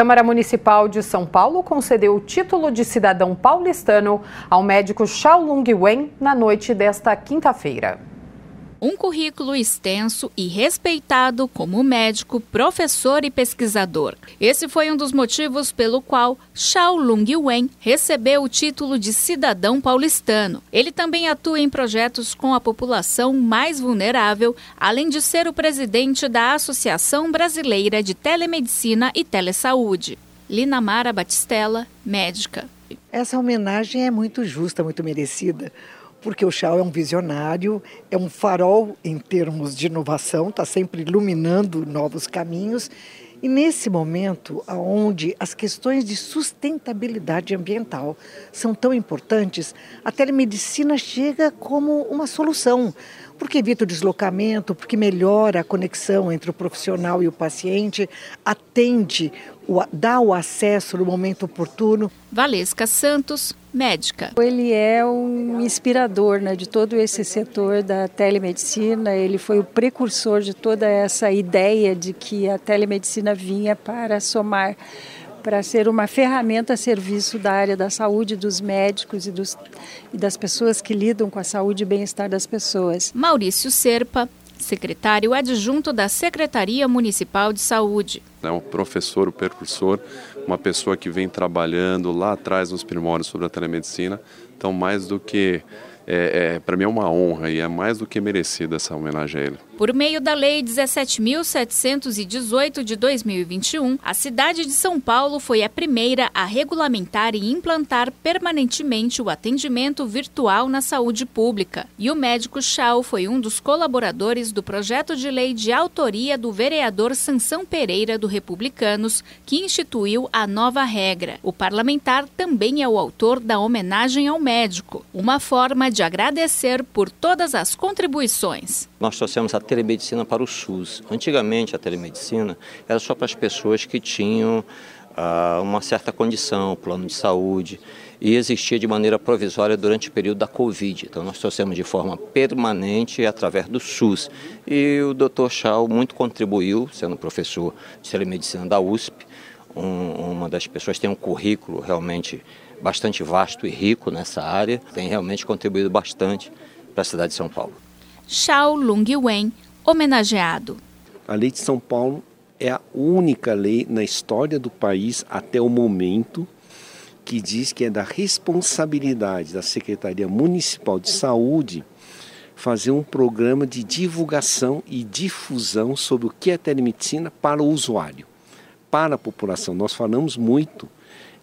Câmara Municipal de São Paulo concedeu o título de cidadão paulistano ao médico Xiao Lung Wen na noite desta quinta-feira um currículo extenso e respeitado como médico, professor e pesquisador. Esse foi um dos motivos pelo qual Xiao Lung Wen recebeu o título de cidadão paulistano. Ele também atua em projetos com a população mais vulnerável, além de ser o presidente da Associação Brasileira de Telemedicina e Telesaúde. Lina Mara Batistella, médica. Essa homenagem é muito justa, muito merecida porque o Chao é um visionário, é um farol em termos de inovação, está sempre iluminando novos caminhos. E nesse momento, onde as questões de sustentabilidade ambiental são tão importantes, a telemedicina chega como uma solução, porque evita o deslocamento, porque melhora a conexão entre o profissional e o paciente, atende, dá o acesso no momento oportuno. Valesca Santos, médica. Ele é um inspirador né, de todo esse setor da telemedicina, ele foi o precursor de toda essa ideia de que a telemedicina vinha para somar para ser uma ferramenta a serviço da área da saúde dos médicos e, dos, e das pessoas que lidam com a saúde e bem-estar das pessoas. Maurício Serpa, secretário adjunto da Secretaria Municipal de Saúde. É um professor, o um percursor, uma pessoa que vem trabalhando lá atrás nos primórdios sobre a telemedicina. Então, mais do que é, é para mim é uma honra e é mais do que merecida essa homenagem a ele. Por meio da Lei 17.718 de 2021, a cidade de São Paulo foi a primeira a regulamentar e implantar permanentemente o atendimento virtual na saúde pública. E o médico Chau foi um dos colaboradores do projeto de lei de autoria do vereador Sansão Pereira do Republicanos, que instituiu a nova regra. O parlamentar também é o autor da homenagem ao médico, uma forma de agradecer por todas as contribuições. Nós trouxemos a telemedicina para o SUS. Antigamente a telemedicina era só para as pessoas que tinham ah, uma certa condição, plano de saúde, e existia de maneira provisória durante o período da Covid. Então nós trouxemos de forma permanente através do SUS. E o Dr. Chau muito contribuiu, sendo professor de telemedicina da USP, um, uma das pessoas tem um currículo realmente bastante vasto e rico nessa área, tem realmente contribuído bastante para a cidade de São Paulo. Xiao Lung Wen, homenageado. A Lei de São Paulo é a única lei na história do país até o momento que diz que é da responsabilidade da Secretaria Municipal de Saúde fazer um programa de divulgação e difusão sobre o que é telemedicina para o usuário, para a população. Nós falamos muito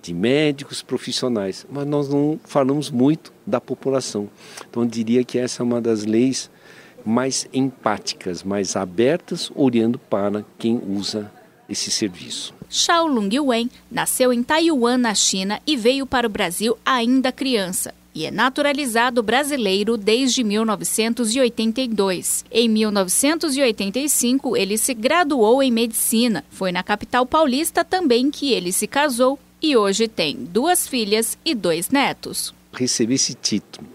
de médicos profissionais, mas nós não falamos muito da população. Então eu diria que essa é uma das leis mais empáticas, mais abertas, olhando para quem usa esse serviço. Xiao Lung Wen nasceu em Taiwan, na China, e veio para o Brasil ainda criança e é naturalizado brasileiro desde 1982. Em 1985, ele se graduou em medicina. Foi na capital paulista também que ele se casou e hoje tem duas filhas e dois netos. Receber esse título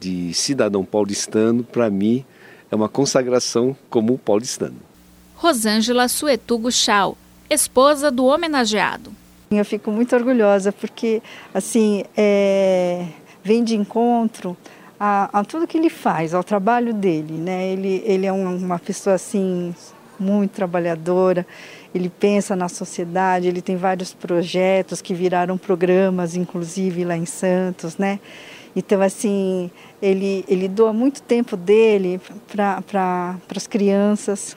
de cidadão paulistano, para mim, é uma consagração como paulistano. Rosângela Suetugo Chau, esposa do homenageado. Eu fico muito orgulhosa porque, assim, é, vem de encontro a, a, tudo que ele faz, ao trabalho dele, né? Ele, ele é uma pessoa, assim, muito trabalhadora, ele pensa na sociedade, ele tem vários projetos que viraram programas, inclusive lá em Santos, né? Então, assim, ele, ele doa muito tempo dele para pra, as crianças.